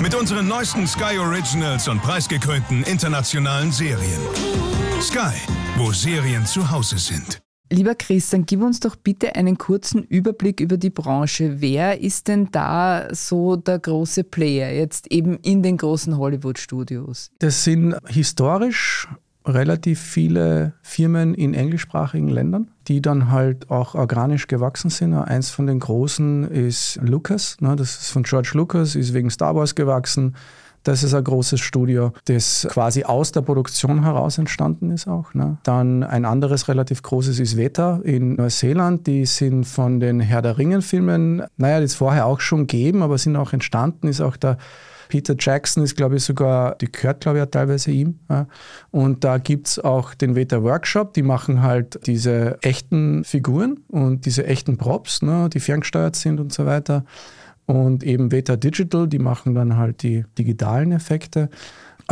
Mit unseren neuesten Sky Originals und preisgekrönten internationalen Serien. Sky, wo Serien zu Hause sind. Lieber Chris, dann gib uns doch bitte einen kurzen Überblick über die Branche. Wer ist denn da so der große Player jetzt eben in den großen Hollywood-Studios? Das sind historisch relativ viele Firmen in englischsprachigen Ländern, die dann halt auch organisch gewachsen sind. Eins von den großen ist Lucas, ne, das ist von George Lucas, ist wegen Star Wars gewachsen. Das ist ein großes Studio, das quasi aus der Produktion heraus entstanden ist auch. Ne? Dann ein anderes relativ großes ist Veta in Neuseeland. Die sind von den Herr der Ringen-Filmen, naja, das vorher auch schon gegeben, aber sind auch entstanden, ist auch der Peter Jackson ist, glaube ich, sogar, die gehört, glaube ich, teilweise ihm. Und da gibt es auch den Veta Workshop, die machen halt diese echten Figuren und diese echten Props, ne, die ferngesteuert sind und so weiter und eben Beta Digital, die machen dann halt die digitalen Effekte.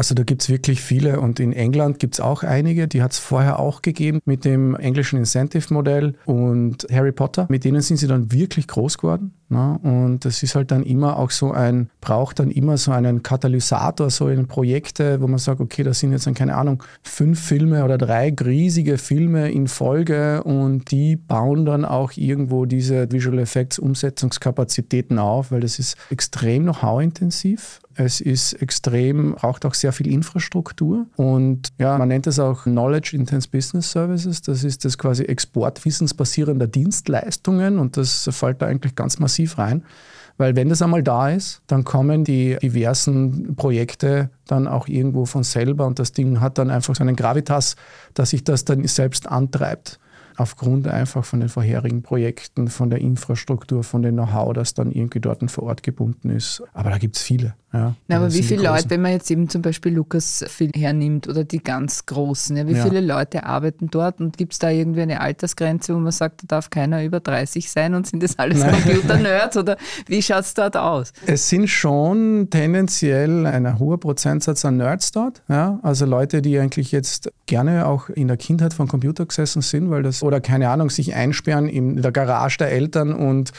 Also da gibt es wirklich viele und in England gibt es auch einige, die hat es vorher auch gegeben mit dem englischen Incentive-Modell und Harry Potter. Mit denen sind sie dann wirklich groß geworden. Ne? Und das ist halt dann immer auch so ein, braucht dann immer so einen Katalysator, so in Projekte, wo man sagt, okay, das sind jetzt dann, keine Ahnung, fünf Filme oder drei riesige Filme in Folge und die bauen dann auch irgendwo diese Visual Effects Umsetzungskapazitäten auf, weil das ist extrem know-how-intensiv. Es ist extrem, braucht auch sehr viel Infrastruktur und ja, man nennt es auch Knowledge Intense Business Services. Das ist das quasi exportwissensbasierender Dienstleistungen und das fällt da eigentlich ganz massiv rein. Weil wenn das einmal da ist, dann kommen die diversen Projekte dann auch irgendwo von selber und das Ding hat dann einfach so einen Gravitas, dass sich das dann selbst antreibt aufgrund einfach von den vorherigen Projekten, von der Infrastruktur, von dem Know-how, das dann irgendwie dort vor Ort gebunden ist. Aber da gibt es viele. Ja, Na, aber wie viele Leute, wenn man jetzt eben zum Beispiel Lukas hernimmt oder die ganz Großen, ja, wie ja. viele Leute arbeiten dort und gibt es da irgendwie eine Altersgrenze, wo man sagt, da darf keiner über 30 sein und sind das alles Computer-Nerds oder wie schaut es dort aus? Es sind schon tendenziell ein hoher Prozentsatz an Nerds dort, ja, also Leute, die eigentlich jetzt gerne auch in der Kindheit von Computer gesessen sind, weil das oder keine Ahnung, sich einsperren in der Garage der Eltern und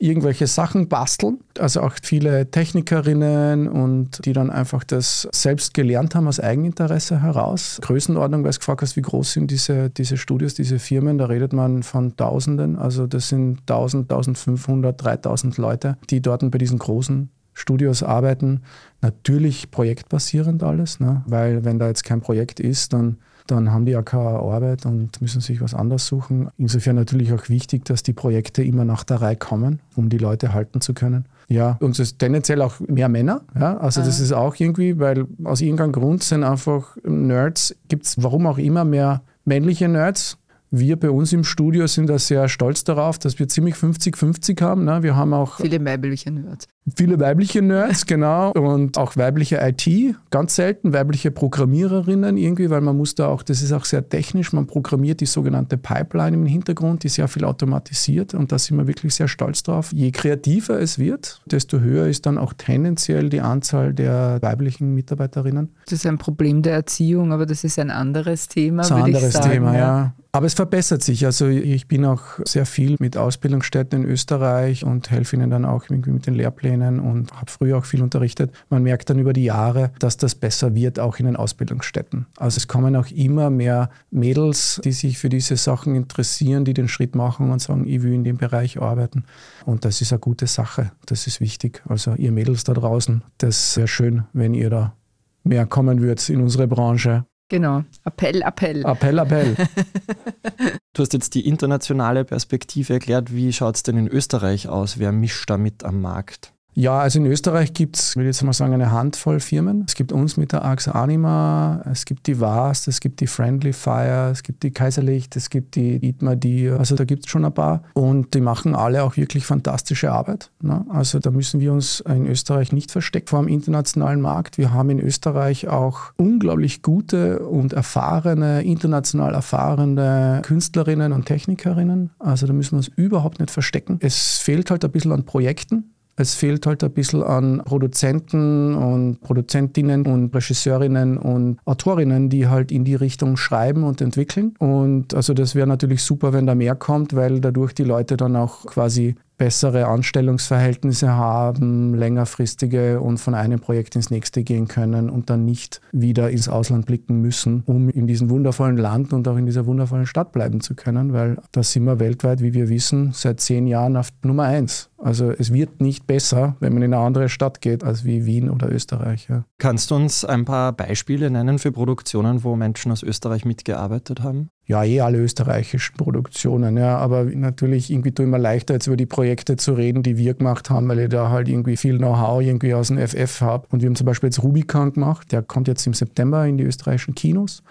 irgendwelche Sachen basteln. Also auch viele Technikerinnen und die dann einfach das selbst gelernt haben aus Eigeninteresse heraus. Größenordnung, weil du gefragt hast, wie groß sind diese, diese Studios, diese Firmen, da redet man von Tausenden. Also das sind 1000, 1500, 3000 Leute, die dort bei diesen großen Studios arbeiten. Natürlich projektbasierend alles, ne? weil wenn da jetzt kein Projekt ist, dann dann haben die ja keine Arbeit und müssen sich was anderes suchen. Insofern natürlich auch wichtig, dass die Projekte immer nach der Reihe kommen, um die Leute halten zu können. Ja, und es ist tendenziell auch mehr Männer. Ja, also ah. das ist auch irgendwie, weil aus irgendeinem Grund sind einfach Nerds, gibt es warum auch immer mehr männliche Nerds wir bei uns im Studio sind da sehr stolz darauf, dass wir ziemlich 50-50 haben. Ne? Wir haben auch viele weibliche Nerds. Viele weibliche Nerds, genau. Und auch weibliche IT, ganz selten. Weibliche Programmiererinnen irgendwie, weil man muss da auch, das ist auch sehr technisch, man programmiert die sogenannte Pipeline im Hintergrund, die sehr viel automatisiert. Und da sind wir wirklich sehr stolz drauf. Je kreativer es wird, desto höher ist dann auch tendenziell die Anzahl der weiblichen Mitarbeiterinnen. Das ist ein Problem der Erziehung, aber das ist ein anderes Thema. Das ist ein anderes Thema, ja. Aber es verbessert sich. Also ich bin auch sehr viel mit Ausbildungsstätten in Österreich und helfe ihnen dann auch irgendwie mit den Lehrplänen und habe früher auch viel unterrichtet. Man merkt dann über die Jahre, dass das besser wird, auch in den Ausbildungsstätten. Also es kommen auch immer mehr Mädels, die sich für diese Sachen interessieren, die den Schritt machen und sagen, ich will in dem Bereich arbeiten. Und das ist eine gute Sache. Das ist wichtig. Also ihr Mädels da draußen, das wäre schön, wenn ihr da mehr kommen würdet in unsere Branche. Genau. Appell, Appell. Appell, Appell. du hast jetzt die internationale Perspektive erklärt. Wie schaut es denn in Österreich aus? Wer mischt da mit am Markt? Ja, also in Österreich gibt es, würde ich jetzt mal sagen, eine Handvoll Firmen. Es gibt uns mit der AXA Anima, es gibt die VAST, es gibt die Friendly Fire, es gibt die Kaiserlicht, es gibt die Itma, die, also da gibt es schon ein paar. Und die machen alle auch wirklich fantastische Arbeit. Ne? Also da müssen wir uns in Österreich nicht verstecken vor dem internationalen Markt. Wir haben in Österreich auch unglaublich gute und erfahrene, international erfahrene Künstlerinnen und Technikerinnen. Also da müssen wir uns überhaupt nicht verstecken. Es fehlt halt ein bisschen an Projekten. Es fehlt halt ein bisschen an Produzenten und Produzentinnen und Regisseurinnen und Autorinnen, die halt in die Richtung schreiben und entwickeln. Und also das wäre natürlich super, wenn da mehr kommt, weil dadurch die Leute dann auch quasi bessere Anstellungsverhältnisse haben, längerfristige und von einem Projekt ins nächste gehen können und dann nicht wieder ins Ausland blicken müssen, um in diesem wundervollen Land und auch in dieser wundervollen Stadt bleiben zu können, weil da sind wir weltweit, wie wir wissen, seit zehn Jahren auf Nummer eins. Also es wird nicht besser, wenn man in eine andere Stadt geht, als wie Wien oder Österreich. Ja. Kannst du uns ein paar Beispiele nennen für Produktionen, wo Menschen aus Österreich mitgearbeitet haben? Ja, eh alle österreichischen Produktionen. Ja, aber natürlich irgendwie tue ich leichter, jetzt über die Projekte zu reden, die wir gemacht haben, weil ich da halt irgendwie viel Know-how irgendwie aus dem FF habe. Und wir haben zum Beispiel jetzt Rubicon gemacht, der kommt jetzt im September in die österreichischen Kinos.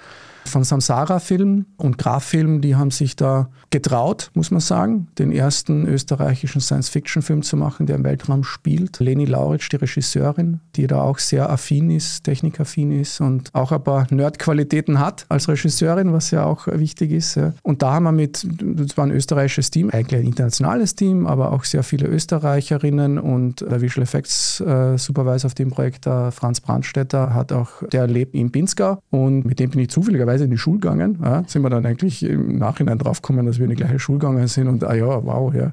Von Samsara Film und Graf Film, die haben sich da getraut, muss man sagen, den ersten österreichischen Science-Fiction-Film zu machen, der im Weltraum spielt. Leni Lauritsch, die Regisseurin, die da auch sehr affin ist, technikaffin ist und auch ein paar Nerd-Qualitäten hat als Regisseurin, was ja auch wichtig ist. Und da haben wir mit, das war ein österreichisches Team, eigentlich ein internationales Team, aber auch sehr viele Österreicherinnen und der Visual Effects äh, auf dem Projekt, der Franz Brandstätter, hat auch, der lebt in Pinzgau und mit dem bin ich zufälligerweise in die Schule gegangen. Ja, sind wir dann eigentlich im Nachhinein draufgekommen, dass wir in die gleiche Schule gegangen sind und ah ja, wow, ja.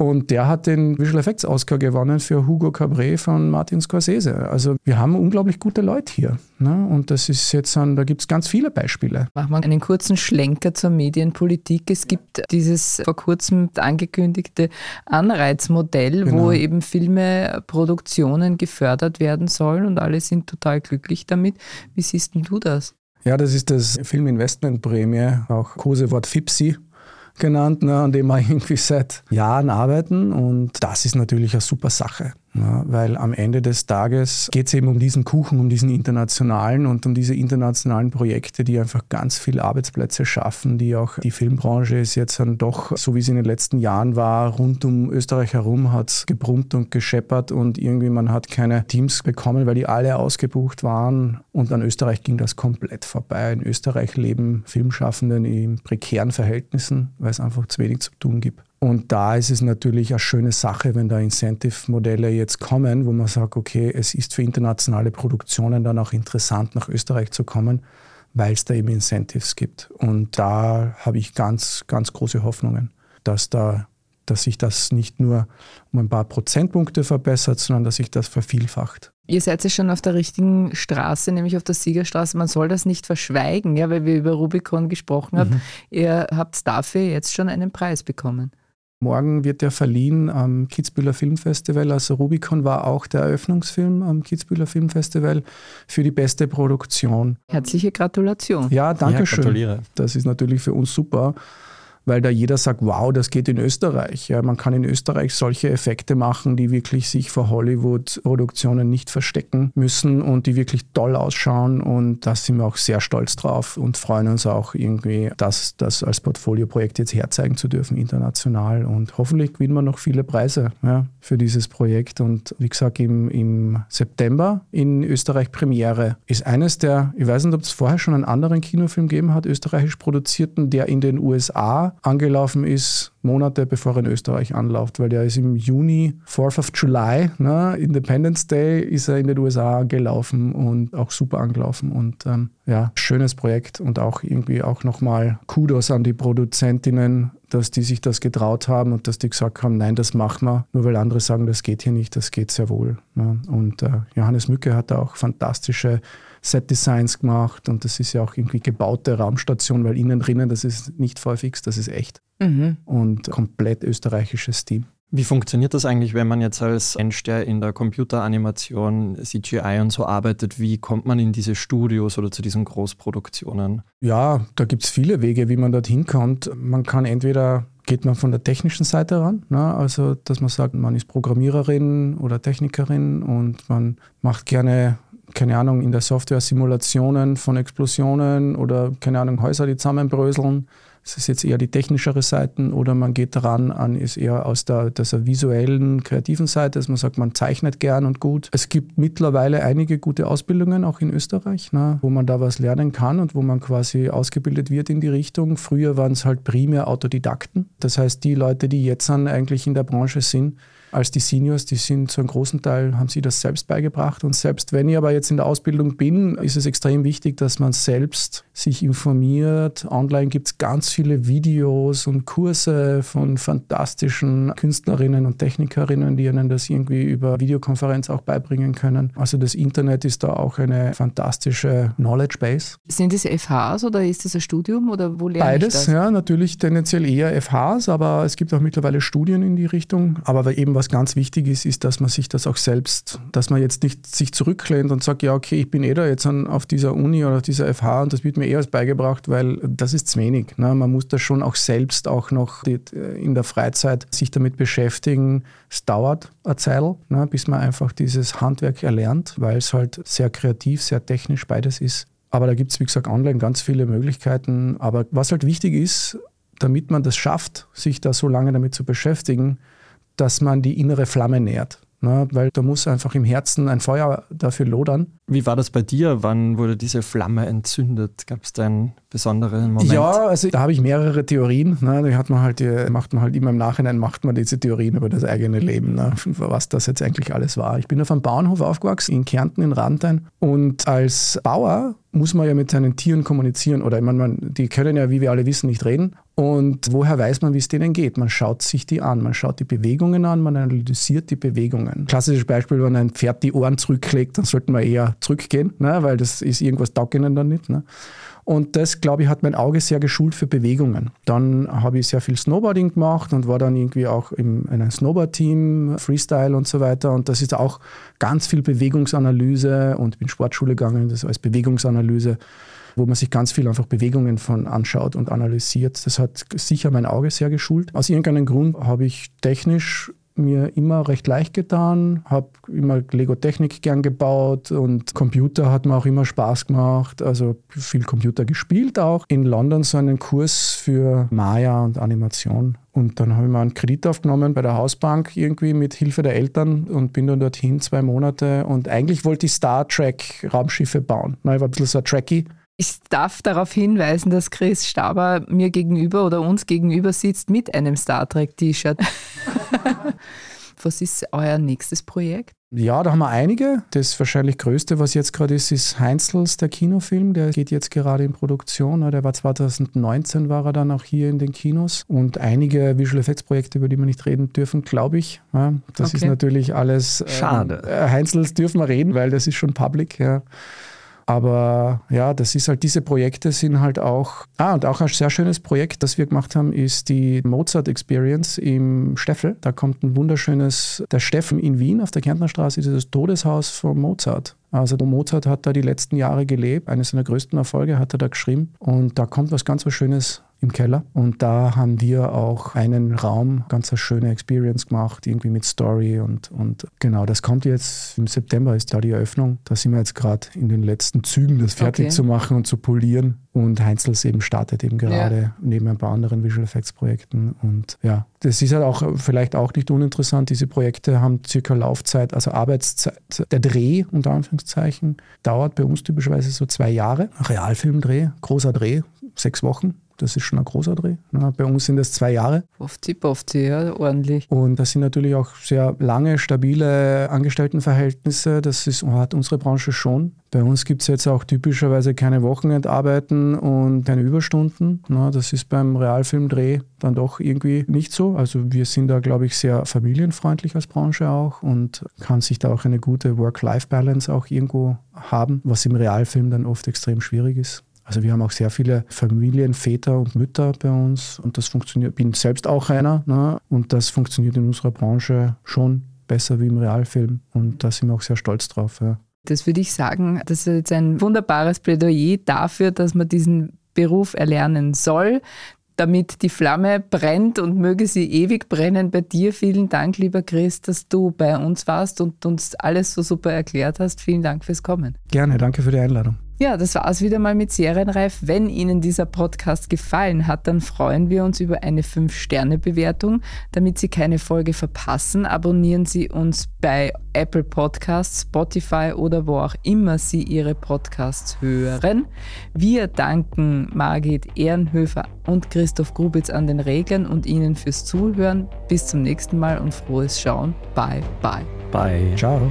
Und der hat den Visual Effects Oscar gewonnen für Hugo Cabret von Martin Scorsese. Also wir haben unglaublich gute Leute hier. Ne? Und das ist jetzt, ein, da gibt es ganz viele Beispiele. Machen wir einen kurzen Schlenker zur Medienpolitik. Es gibt dieses vor kurzem angekündigte Anreizmodell, genau. wo eben Filmeproduktionen gefördert werden sollen und alle sind total glücklich damit. Wie siehst du das? Ja, das ist das Filminvestmentprämie, auch Kosewort FIPSI genannt, ne, an dem wir irgendwie seit Jahren arbeiten. Und das ist natürlich eine super Sache. Ja, weil am Ende des Tages geht es eben um diesen Kuchen, um diesen internationalen und um diese internationalen Projekte, die einfach ganz viele Arbeitsplätze schaffen, die auch die Filmbranche ist jetzt dann doch, so wie es in den letzten Jahren war, rund um Österreich herum hat es gebrummt und gescheppert und irgendwie man hat keine Teams bekommen, weil die alle ausgebucht waren und an Österreich ging das komplett vorbei. In Österreich leben Filmschaffenden in prekären Verhältnissen, weil es einfach zu wenig zu tun gibt. Und da ist es natürlich eine schöne Sache, wenn da Incentive-Modelle jetzt kommen, wo man sagt, okay, es ist für internationale Produktionen dann auch interessant, nach Österreich zu kommen, weil es da eben Incentives gibt. Und da habe ich ganz, ganz große Hoffnungen, dass da dass sich das nicht nur um ein paar Prozentpunkte verbessert, sondern dass sich das vervielfacht. Ihr seid ja schon auf der richtigen Straße, nämlich auf der Siegerstraße. Man soll das nicht verschweigen, ja, weil wir über Rubicon gesprochen haben. Mhm. Ihr habt dafür jetzt schon einen Preis bekommen. Morgen wird der verliehen am Kitzbühler Filmfestival. Also Rubicon war auch der Eröffnungsfilm am Kitzbühler Filmfestival für die beste Produktion. Herzliche Gratulation. Ja, danke ja, schön. Das ist natürlich für uns super weil da jeder sagt, wow, das geht in Österreich. Ja, man kann in Österreich solche Effekte machen, die wirklich sich vor Hollywood-Produktionen nicht verstecken müssen und die wirklich toll ausschauen. Und da sind wir auch sehr stolz drauf und freuen uns auch irgendwie, das, das als Portfolioprojekt jetzt herzeigen zu dürfen, international. Und hoffentlich gewinnen wir noch viele Preise ja, für dieses Projekt. Und wie gesagt, im, im September in Österreich Premiere ist eines der, ich weiß nicht, ob es vorher schon einen anderen Kinofilm gegeben hat, österreichisch produzierten, der in den USA angelaufen ist, Monate bevor er in Österreich anläuft, weil der ist im Juni, 4th of July, ne, Independence Day, ist er in den USA angelaufen und auch super angelaufen. Und ähm, ja, schönes Projekt und auch irgendwie auch nochmal Kudos an die Produzentinnen, dass die sich das getraut haben und dass die gesagt haben, nein, das machen wir, nur weil andere sagen, das geht hier nicht, das geht sehr wohl. Ne? Und äh, Johannes Mücke hat da auch fantastische Set-Designs gemacht und das ist ja auch irgendwie gebaute Raumstation, weil innen drinnen, das ist nicht VFX, das ist echt. Mhm. Und komplett österreichisches Team. Wie funktioniert das eigentlich, wenn man jetzt als Mensch, der in der Computeranimation, CGI und so arbeitet, wie kommt man in diese Studios oder zu diesen Großproduktionen? Ja, da gibt es viele Wege, wie man dorthin kommt. Man kann entweder geht man von der technischen Seite ran, ne? also dass man sagt, man ist Programmiererin oder Technikerin und man macht gerne keine Ahnung, in der Software Simulationen von Explosionen oder keine Ahnung, Häuser, die zusammenbröseln. Das ist jetzt eher die technischere Seite oder man geht daran an, ist eher aus der, der visuellen, kreativen Seite, dass man sagt, man zeichnet gern und gut. Es gibt mittlerweile einige gute Ausbildungen, auch in Österreich, ne, wo man da was lernen kann und wo man quasi ausgebildet wird in die Richtung. Früher waren es halt primär Autodidakten. Das heißt, die Leute, die jetzt dann eigentlich in der Branche sind, als die Seniors, die sind zu einem großen Teil, haben sie das selbst beigebracht. Und selbst wenn ich aber jetzt in der Ausbildung bin, ist es extrem wichtig, dass man selbst sich informiert. Online gibt es ganz viele Videos und Kurse von fantastischen Künstlerinnen und Technikerinnen, die ihnen das irgendwie über Videokonferenz auch beibringen können. Also das Internet ist da auch eine fantastische Knowledge Base. Sind das FHs oder ist das ein Studium oder wo lerne Beides, ich das? ja, natürlich tendenziell eher FHs, aber es gibt auch mittlerweile Studien in die Richtung. Aber eben was ganz wichtig ist, ist, dass man sich das auch selbst, dass man jetzt nicht sich zurücklehnt und sagt, ja, okay, ich bin eh da jetzt an, auf dieser Uni oder auf dieser FH und das wird mir eh alles beigebracht, weil das ist zu wenig. Ne? Man muss das schon auch selbst auch noch die, in der Freizeit sich damit beschäftigen. Es dauert eine Zeit, ne, bis man einfach dieses Handwerk erlernt, weil es halt sehr kreativ, sehr technisch beides ist. Aber da gibt es, wie gesagt, online ganz viele Möglichkeiten. Aber was halt wichtig ist, damit man das schafft, sich da so lange damit zu beschäftigen, dass man die innere Flamme nährt. Ne? Weil da muss einfach im Herzen ein Feuer dafür lodern. Wie war das bei dir? Wann wurde diese Flamme entzündet? Gab es da einen besonderen Moment? Ja, also da habe ich mehrere Theorien. Ne? Die hat man halt, macht man halt immer im Nachhinein, macht man diese Theorien über das eigene Leben, ne? was das jetzt eigentlich alles war. Ich bin auf einem Bauernhof aufgewachsen, in Kärnten, in Rantein. Und als Bauer muss man ja mit seinen Tieren kommunizieren oder ich meine, die können ja, wie wir alle wissen, nicht reden. Und woher weiß man, wie es denen geht? Man schaut sich die an, man schaut die Bewegungen an, man analysiert die Bewegungen. Klassisches Beispiel, wenn ein Pferd die Ohren zurücklegt, dann sollten wir eher zurückgehen, ne? weil das ist irgendwas taugt ihnen dann nicht. Ne? Und das, glaube ich, hat mein Auge sehr geschult für Bewegungen. Dann habe ich sehr viel Snowboarding gemacht und war dann irgendwie auch im, in einem Snowboard-Team, Freestyle und so weiter. Und das ist auch ganz viel Bewegungsanalyse und bin Sportschule gegangen, das als Bewegungsanalyse wo man sich ganz viel einfach Bewegungen von anschaut und analysiert. Das hat sicher mein Auge sehr geschult. Aus irgendeinem Grund habe ich technisch mir immer recht leicht getan, habe immer Lego-Technik gern gebaut und Computer hat mir auch immer Spaß gemacht, also viel Computer gespielt auch. In London so einen Kurs für Maya und Animation und dann habe ich mir einen Kredit aufgenommen bei der Hausbank irgendwie mit Hilfe der Eltern und bin dann dorthin zwei Monate und eigentlich wollte ich Star Trek Raumschiffe bauen. Ich war ein bisschen so ein Trekkie ich darf darauf hinweisen, dass Chris Staber mir gegenüber oder uns gegenüber sitzt mit einem Star Trek-T-Shirt. was ist euer nächstes Projekt? Ja, da haben wir einige. Das wahrscheinlich größte, was jetzt gerade ist, ist Heinzels, der Kinofilm. Der geht jetzt gerade in Produktion. Der war 2019, war er dann auch hier in den Kinos. Und einige Visual Effects Projekte, über die wir nicht reden dürfen, glaube ich. Ja, das okay. ist natürlich alles. Schade. Ähm, Heinzels dürfen wir reden, weil das ist schon public. Ja. Aber ja, das ist halt, diese Projekte sind halt auch, ah, und auch ein sehr schönes Projekt, das wir gemacht haben, ist die Mozart Experience im Steffel. Da kommt ein wunderschönes, der Steffen in Wien auf der Kärntner Straße, ist das Todeshaus von Mozart. Also Mozart hat da die letzten Jahre gelebt, eines seiner größten Erfolge hat er da geschrieben und da kommt was ganz was Schönes im Keller. Und da haben wir auch einen Raum, ganz eine schöne Experience gemacht, irgendwie mit Story und, und genau, das kommt jetzt im September, ist da die Eröffnung. Da sind wir jetzt gerade in den letzten Zügen, das fertig okay. zu machen und zu polieren. Und Heinzels eben startet eben gerade ja. neben ein paar anderen Visual Effects Projekten. Und ja, das ist halt auch vielleicht auch nicht uninteressant. Diese Projekte haben circa Laufzeit, also Arbeitszeit. Der Dreh, unter Anführungszeichen, dauert bei uns typischerweise so zwei Jahre. Realfilmdreh, großer Dreh, sechs Wochen. Das ist schon ein großer Dreh. Bei uns sind das zwei Jahre. Pofti, pofti, ja, ordentlich. Und das sind natürlich auch sehr lange, stabile Angestelltenverhältnisse. Das ist, hat unsere Branche schon. Bei uns gibt es jetzt auch typischerweise keine Wochenendarbeiten und keine Überstunden. Das ist beim Realfilmdreh dann doch irgendwie nicht so. Also wir sind da, glaube ich, sehr familienfreundlich als Branche auch und kann sich da auch eine gute Work-Life-Balance auch irgendwo haben, was im Realfilm dann oft extrem schwierig ist. Also wir haben auch sehr viele Familien, Väter und Mütter bei uns und das funktioniert, bin selbst auch einer ne? und das funktioniert in unserer Branche schon besser wie im Realfilm und da sind wir auch sehr stolz drauf. Ja. Das würde ich sagen, das ist jetzt ein wunderbares Plädoyer dafür, dass man diesen Beruf erlernen soll, damit die Flamme brennt und möge sie ewig brennen bei dir. Vielen Dank, lieber Chris, dass du bei uns warst und uns alles so super erklärt hast. Vielen Dank fürs Kommen. Gerne, danke für die Einladung. Ja, das war es wieder mal mit Serienreif. Wenn Ihnen dieser Podcast gefallen hat, dann freuen wir uns über eine 5-Sterne-Bewertung. Damit Sie keine Folge verpassen, abonnieren Sie uns bei Apple Podcasts, Spotify oder wo auch immer Sie Ihre Podcasts hören. Wir danken Margit Ehrenhöfer und Christoph Grubitz an den Reglern und Ihnen fürs Zuhören. Bis zum nächsten Mal und frohes Schauen. Bye, bye. Bye. Ciao.